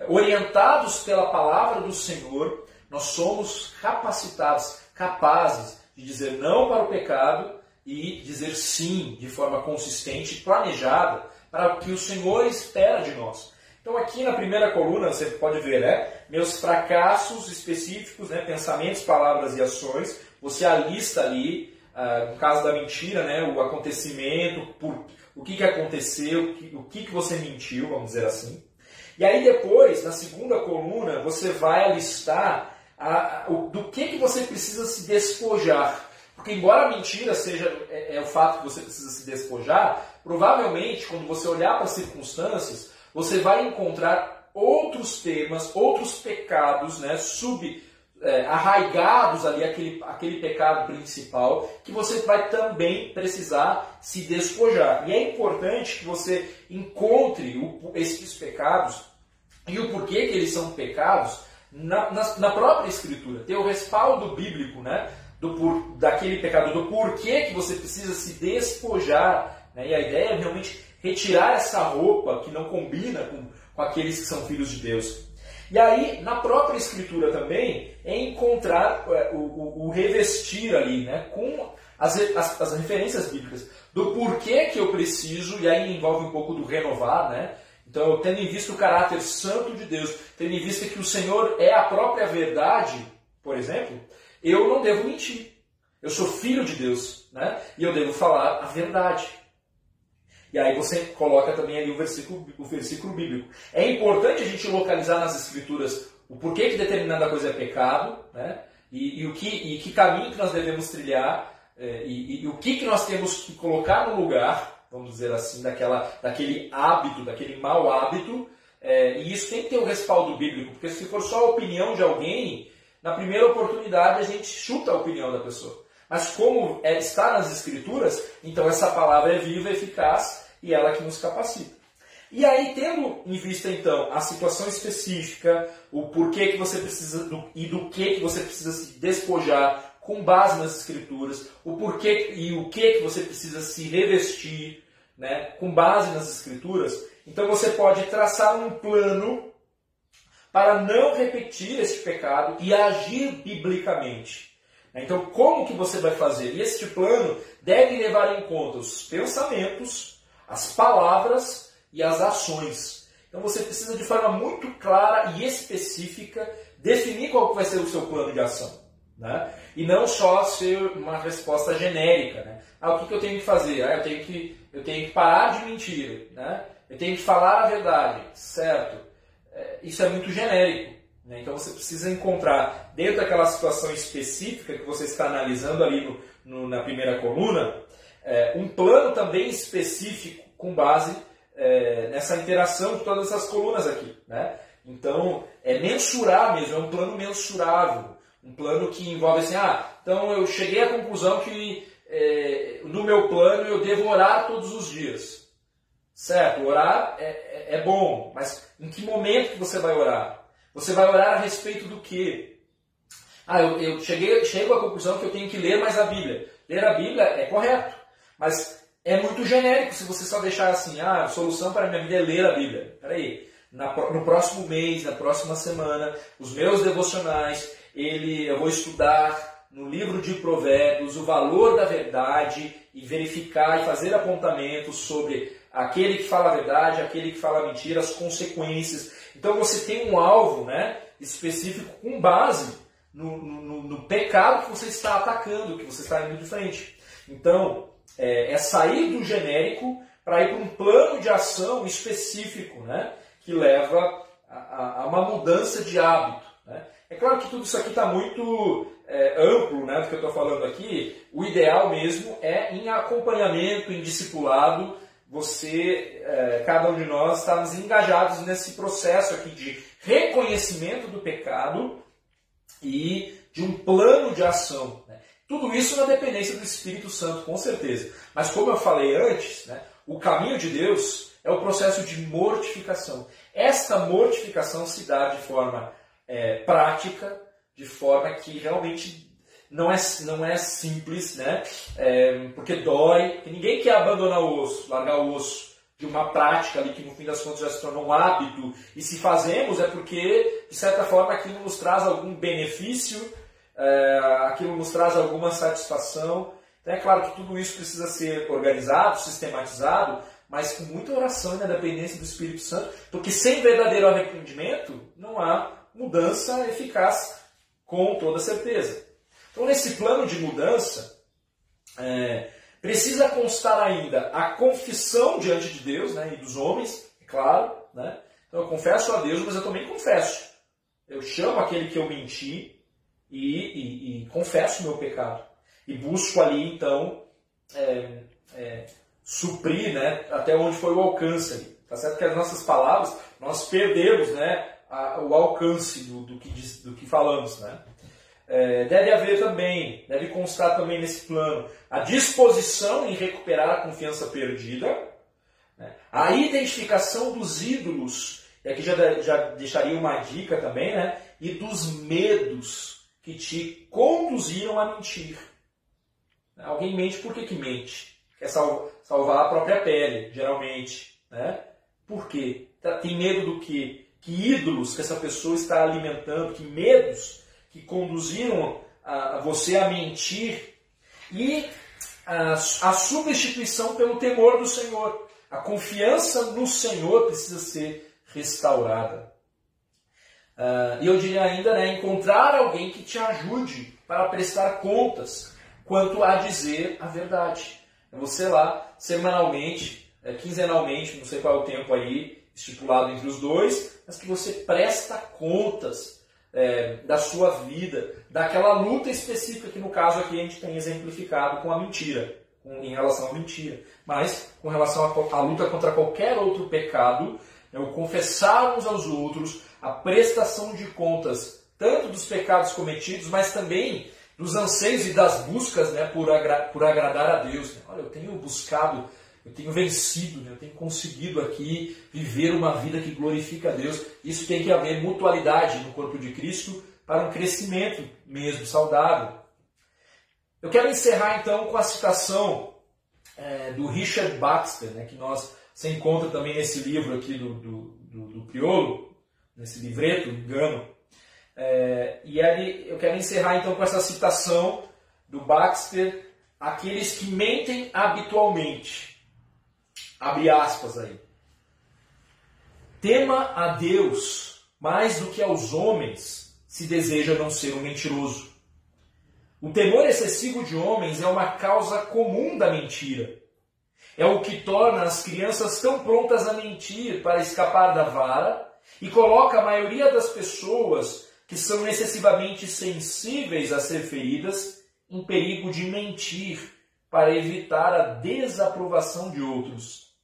orientados pela palavra do Senhor, nós somos capacitados capazes de dizer não para o pecado e dizer sim de forma consistente e planejada para o que o Senhor espera de nós. Então aqui na primeira coluna você pode ver, né, meus fracassos específicos, né, pensamentos, palavras e ações. Você alista ali ah, no caso da mentira, né, o acontecimento, por, o que, que aconteceu, o que, o que você mentiu, vamos dizer assim. E aí depois, na segunda coluna, você vai alistar a, a, o, do que, que você precisa se despojar. Porque embora a mentira seja é, é, o fato que você precisa se despojar, provavelmente quando você olhar para as circunstâncias, você vai encontrar outros temas, outros pecados, né, sub é, arraigados ali aquele, aquele pecado principal que você vai também precisar se despojar. E é importante que você encontre o, esses pecados e o porquê que eles são pecados na, na, na, própria Escritura. Ter o respaldo bíblico né, do, por, daquele pecado, do porquê que você precisa se despojar. Né, e a ideia é realmente retirar essa roupa que não combina com, com aqueles que são filhos de Deus. E aí, na própria escritura também, é encontrar é, o, o, o revestir ali, né, com as, as, as, referências bíblicas do porquê que eu preciso, e aí envolve um pouco do renovar, né? Então, tendo em vista o caráter santo de Deus, tendo em vista que o Senhor é a própria verdade, por exemplo, eu não devo mentir. Eu sou filho de Deus, né? E eu devo falar a verdade. E aí você coloca também ali o versículo, o versículo bíblico. É importante a gente localizar nas escrituras o porquê que determinada coisa é pecado, né? E, e o que, e que caminho que nós devemos trilhar, é, e, e, o que, que nós temos que colocar no lugar, vamos dizer assim, daquela, daquele hábito, daquele mau hábito. É, e isso tem que ter o um respaldo bíblico, porque se for só a opinião de alguém, na primeira oportunidade a gente chuta a opinião da pessoa. Mas como é, está nas escrituras, então essa palavra é viva, eficaz e ela que nos capacita. E aí, tendo em vista então a situação específica, o porquê que você precisa do, e do que que você precisa se despojar com base nas escrituras, o porquê e o que que você precisa se revestir, né, com base nas escrituras, então você pode traçar um plano para não repetir este pecado e agir biblicamente. Então, como que você vai fazer? E este plano deve levar em conta os pensamentos, as palavras e as ações. Então você precisa de forma muito clara e específica definir qual vai ser o seu plano de ação. Né? E não só ser uma resposta genérica. Né? Ah, o que, eu tenho que fazer? Ah, eu, tenho que, eu tenho que parar de mentir. Né? Eu tenho que falar a verdade. Certo. É, isso é muito genérico. Né? Então você precisa encontrar, dentro daquela situação específica que você está analisando ali no, no, na primeira coluna, é, um plano também específico com base é, nessa interação de todas essas colunas aqui. Né? Então, é mensurar mesmo, é um plano mensurável. Um plano que envolve assim, ah, então eu cheguei à conclusão que é, no meu plano eu devo orar todos os dias. Certo, orar é, é, é bom, mas em que momento que você vai orar? Você vai orar a respeito do quê? Ah, eu, eu cheguei, chego à conclusão que eu tenho que ler mais a Bíblia. Ler a Bíblia é correto, mas é muito genérico se você só deixar assim, ah, a solução para a minha vida é ler a Bíblia. Peraí, na, no próximo mês, na próxima semana, os meus devocionais, ele, eu vou estudar no livro de Provérbios o valor da verdade e verificar e fazer apontamentos sobre aquele que fala a verdade, aquele que fala a mentira, as consequências. Então você tem um alvo né, específico com base no, no, no pecado que você está atacando, que você está indo de frente. Então, é, é sair do genérico para ir para um plano de ação específico, né? que leva a, a uma mudança de hábito. Né? É claro que tudo isso aqui está muito é, amplo né, do que eu estou falando aqui. O ideal mesmo é em acompanhamento, em discipulado, você, é, cada um de nós, estarmos engajados nesse processo aqui de reconhecimento do pecado e de um plano de ação. Tudo isso na dependência do Espírito Santo, com certeza. Mas como eu falei antes, né, o caminho de Deus é o processo de mortificação. Esta mortificação se dá de forma é, prática, de forma que realmente não é, não é simples, né? É, porque dói, que ninguém quer abandonar o osso, largar o osso de uma prática ali que no fim das contas já se tornou um hábito. E se fazemos é porque, de certa forma, aquilo nos traz algum benefício é, aquilo nos traz alguma satisfação. Então é claro que tudo isso precisa ser organizado, sistematizado, mas com muita oração e na dependência do Espírito Santo, porque sem verdadeiro arrependimento não há mudança eficaz, com toda certeza. Então, nesse plano de mudança, É, precisa constar ainda a confissão diante de Deus né, e dos homens, é claro. Né? Então eu confesso a Deus, mas eu também confesso. Eu chamo aquele que eu menti e, e, e confesso o meu pecado. E busco ali, então, é, é, suprir né, até onde foi o alcance ali. Tá certo que as nossas palavras, nós perdemos né, a, o alcance do, do, que, do que falamos. Né? É, deve haver também, deve constar também nesse plano, a disposição em recuperar a confiança perdida, né? a identificação dos ídolos, e aqui já, já deixaria uma dica também, né? e dos medos que te conduziram a mentir. Alguém mente por que, que mente? Quer salvar a própria pele, geralmente. Né? Por quê? Tá, tem medo do quê? Que ídolos que essa pessoa está alimentando, que medos que conduziram a, a você a mentir e a, a substituição pelo temor do Senhor. A confiança no Senhor precisa ser restaurada. Uh, e eu diria ainda, né, encontrar alguém que te ajude para prestar contas quanto a dizer a verdade. Você lá, semanalmente, é, quinzenalmente, não sei qual é o tempo aí estipulado entre os dois, mas que você presta contas é, da sua vida, daquela luta específica que no caso aqui a gente tem exemplificado com a mentira, com, em relação à mentira. Mas com relação à luta contra qualquer outro pecado, é o confessar uns aos outros, a prestação de contas, tanto dos pecados cometidos, mas também dos anseios e das buscas né, por, agra por agradar a Deus. Olha, eu tenho buscado, eu tenho vencido, né, eu tenho conseguido aqui viver uma vida que glorifica a Deus. Isso tem que haver mutualidade no corpo de Cristo para um crescimento mesmo saudável. Eu quero encerrar então com a citação é, do Richard Baxter, né, que nós se encontra também nesse livro aqui do, do, do, do nesse livreto, engano, é, e eu quero encerrar então com essa citação do Baxter: aqueles que mentem habitualmente. Abre aspas aí. Tema a Deus mais do que aos homens, se deseja não ser um mentiroso. O temor excessivo de homens é uma causa comum da mentira. É o que torna as crianças tão prontas a mentir para escapar da vara e coloca a maioria das pessoas que são excessivamente sensíveis a ser feridas, em perigo de mentir para evitar a desaprovação de outros.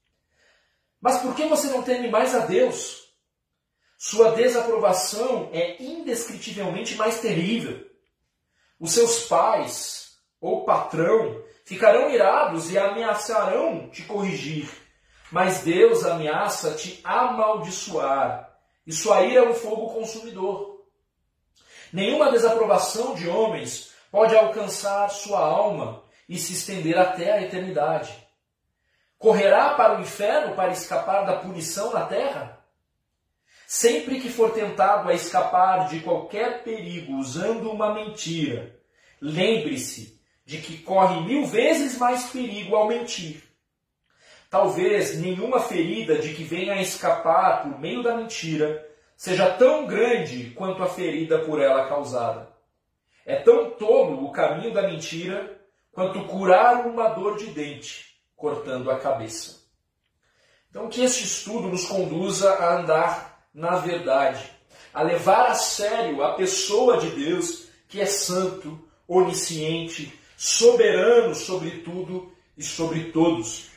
Mas por que você não teme mais a Deus? Sua desaprovação é indescritivelmente mais terrível. Os seus pais ou patrão ficarão irados e ameaçarão te corrigir, mas Deus ameaça te amaldiçoar, sua ira é um fogo consumidor. Nenhuma desaprovação de homens pode alcançar sua alma e se estender até a eternidade. Correrá para o inferno para escapar da punição na terra? Sempre que for tentado a escapar de qualquer perigo usando uma mentira, lembre-se de que corre mil vezes mais perigo ao mentir. Talvez nenhuma ferida de que venha a escapar por meio da mentira seja tão grande quanto a ferida por ela causada. É tão tolo o caminho da mentira quanto curar uma dor de dente cortando a cabeça. Então, que este estudo nos conduza a andar na verdade, a levar a sério a pessoa de Deus que é santo, onisciente, soberano sobre tudo e sobre todos,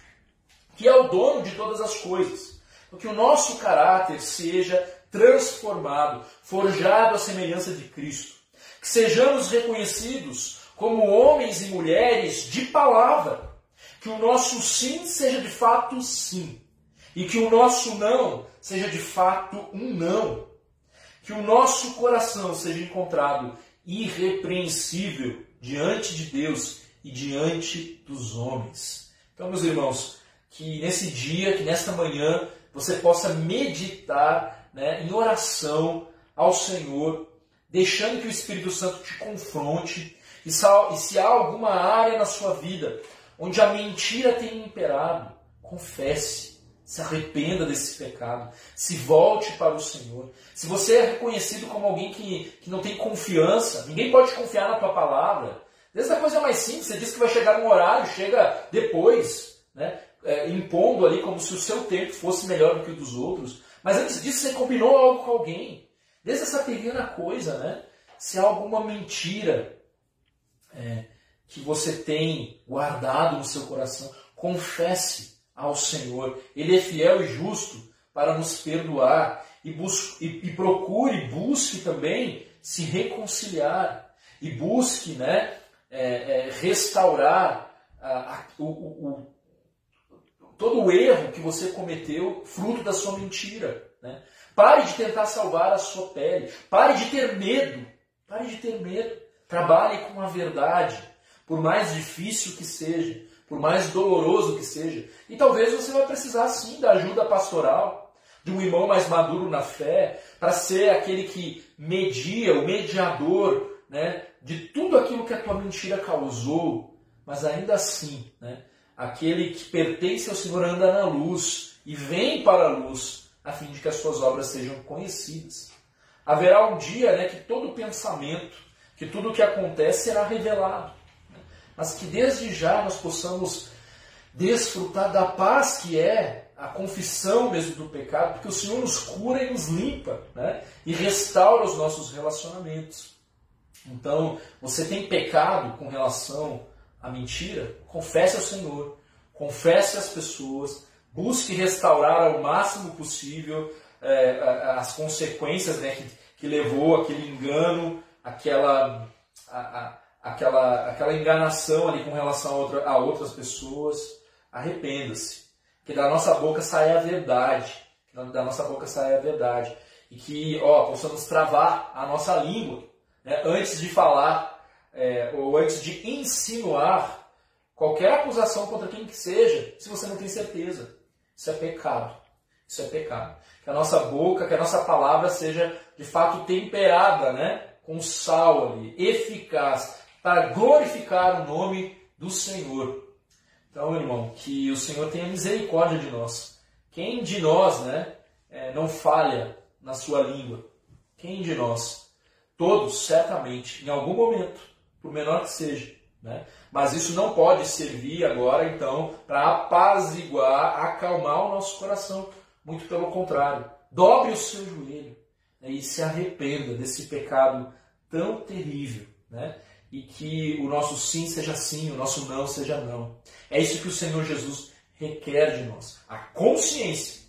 que é o dono de todas as coisas. Que o nosso caráter seja transformado, forjado à semelhança de Cristo. Que sejamos reconhecidos como homens e mulheres de palavra. Que o nosso sim seja de fato sim. E que o nosso não seja de fato um não. Que o nosso coração seja encontrado irrepreensível diante de Deus e diante dos homens. Então, meus irmãos, que nesse dia, que nesta manhã, você possa meditar né, em oração ao Senhor, deixando que o Espírito Santo te confronte. E se há alguma área na sua vida onde a mentira tem imperado, confesse, se arrependa desse pecado, se volte para o Senhor. Se você é reconhecido como alguém que, que não tem confiança, ninguém pode confiar na tua palavra, Desde a coisa mais simples, você diz que vai chegar num horário, chega depois, né? É, impondo ali como se o seu tempo fosse melhor do que o dos outros. Mas antes disso, você combinou algo com alguém. Desde essa pequena coisa, né? Se há alguma mentira é, que você tem guardado no seu coração, confesse ao Senhor. Ele é fiel e justo para nos perdoar e, busque, e, e procure, busque também se reconciliar e busque né, é, é, restaurar a, a, o, o, todo o erro que você cometeu fruto da sua mentira. Né? Pare de tentar salvar a sua pele. Pare de ter medo. Pare de ter medo. Trabalhe com a verdade, por mais difícil que seja, por mais doloroso que seja. E talvez você vai precisar sim da ajuda pastoral, de um irmão mais maduro na fé, para ser aquele que media, o mediador né, de tudo aquilo que a tua mentira causou. Mas ainda assim, né, aquele que pertence ao Senhor anda na luz e vem para a luz, a fim de que as suas obras sejam conhecidas. Haverá um dia né, que todo pensamento, que tudo o que acontece será revelado. Né? Mas que desde já nós possamos desfrutar da paz que é a confissão mesmo do pecado, porque o Senhor nos cura e nos limpa né? e restaura os nossos relacionamentos. Então, você tem pecado com relação à mentira? Confesse ao Senhor, confesse às pessoas, busque restaurar ao máximo possível é, as consequências né, que, que levou aquele engano, aquela, a, a, aquela, aquela enganação ali com relação a, outra, a outras pessoas. Arrependa-se. Que da nossa boca saia a verdade. Que da nossa boca saia a verdade. E que ó, possamos travar a nossa língua né, antes de falar é, ou antes de insinuar qualquer acusação contra quem que seja, se você não tem certeza. Isso é pecado. Isso é pecado. Que a nossa boca, que a nossa palavra seja de fato temperada, né? Com sal ali, eficaz, para glorificar o nome do Senhor. Então, irmão, que o Senhor tenha misericórdia de nós. Quem de nós, né, é, não falha na sua língua? Quem de nós? Todos, certamente, em algum momento, por menor que seja. Né? Mas isso não pode servir agora, então, para apaziguar, acalmar o nosso coração. Muito pelo contrário. Dobre o seu joelho né, e se arrependa desse pecado tão terrível. Né? E que o nosso sim seja sim, o nosso não seja não. É isso que o Senhor Jesus requer de nós. A consciência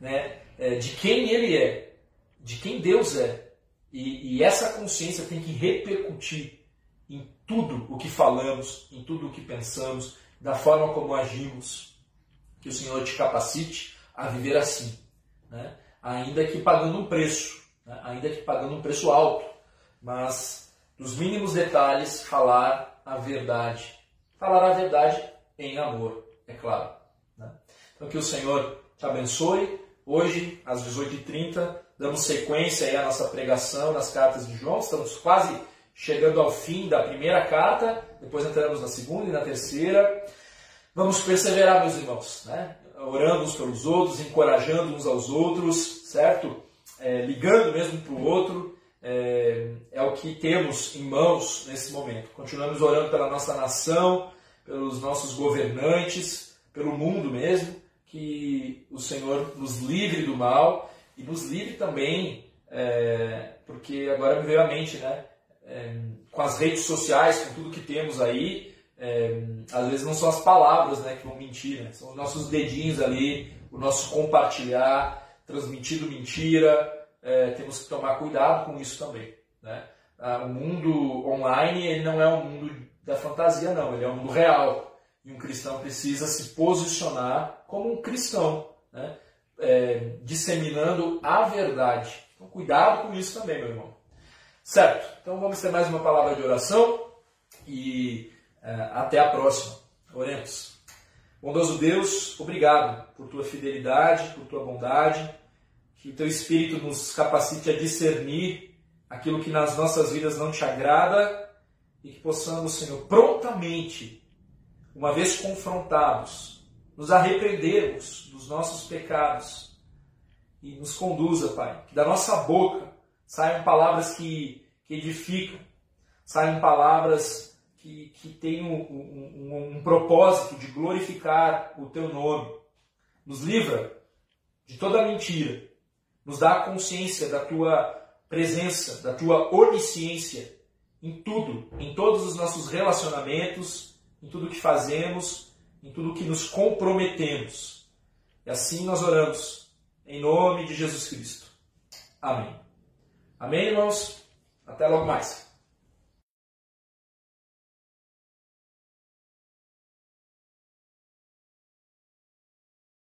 né, é, de quem Ele é, de quem Deus é. E, e essa consciência tem que repercutir em tudo o que falamos, em tudo o que pensamos, da forma como agimos. Que o Senhor te capacite a viver assim, né? ainda que pagando um preço, né? ainda que pagando um preço alto, mas nos mínimos detalhes falar a verdade. Falar a verdade em amor, é claro. Né? Então que o Senhor te abençoe. Hoje, às 18h30, damos sequência à nossa pregação nas cartas de João. Estamos quase chegando ao fim da primeira carta, depois entramos na segunda e na terceira. Vamos perseverar, meus irmãos, né? orando uns pelos outros, encorajando uns aos outros, certo? É, ligando mesmo para o outro. É, é, o que temos em mãos nesse momento. Continuamos orando pela nossa nação, pelos nossos governantes, pelo mundo mesmo, que o Senhor nos livre do mal e nos livre também, é, porque agora me veio à mente, né? É, com as redes sociais, com tudo que temos aí, é, às vezes não são as palavras né, que vão mentir, né? são os nossos dedinhos ali, o nosso compartilhar, transmitindo mentira. É, temos que tomar cuidado com isso também. Né? Ah, o mundo online ele não é um mundo da fantasia, não, ele é um mundo real. E um cristão precisa se posicionar como um cristão, né? É, disseminando a verdade. Então, cuidado com isso também, meu irmão. Certo, então vamos ter mais uma palavra de oração e é, até a próxima. Oremos. Bondoso Deus, obrigado por tua fidelidade, por tua bondade, que teu Espírito nos capacite a discernir aquilo que nas nossas vidas não te agrada e que possamos, Senhor, prontamente, uma vez confrontados, nos arrependermos dos nossos pecados e nos conduza, Pai, que da nossa boca saiam palavras que, que edificam, saiam palavras que, que tem um, um, um propósito de glorificar o teu nome. Nos livra de toda mentira. Nos dá a consciência da tua presença, da tua onisciência em tudo, em todos os nossos relacionamentos, em tudo que fazemos, em tudo que nos comprometemos. E assim nós oramos, em nome de Jesus Cristo. Amém. Amém, irmãos? Até logo mais.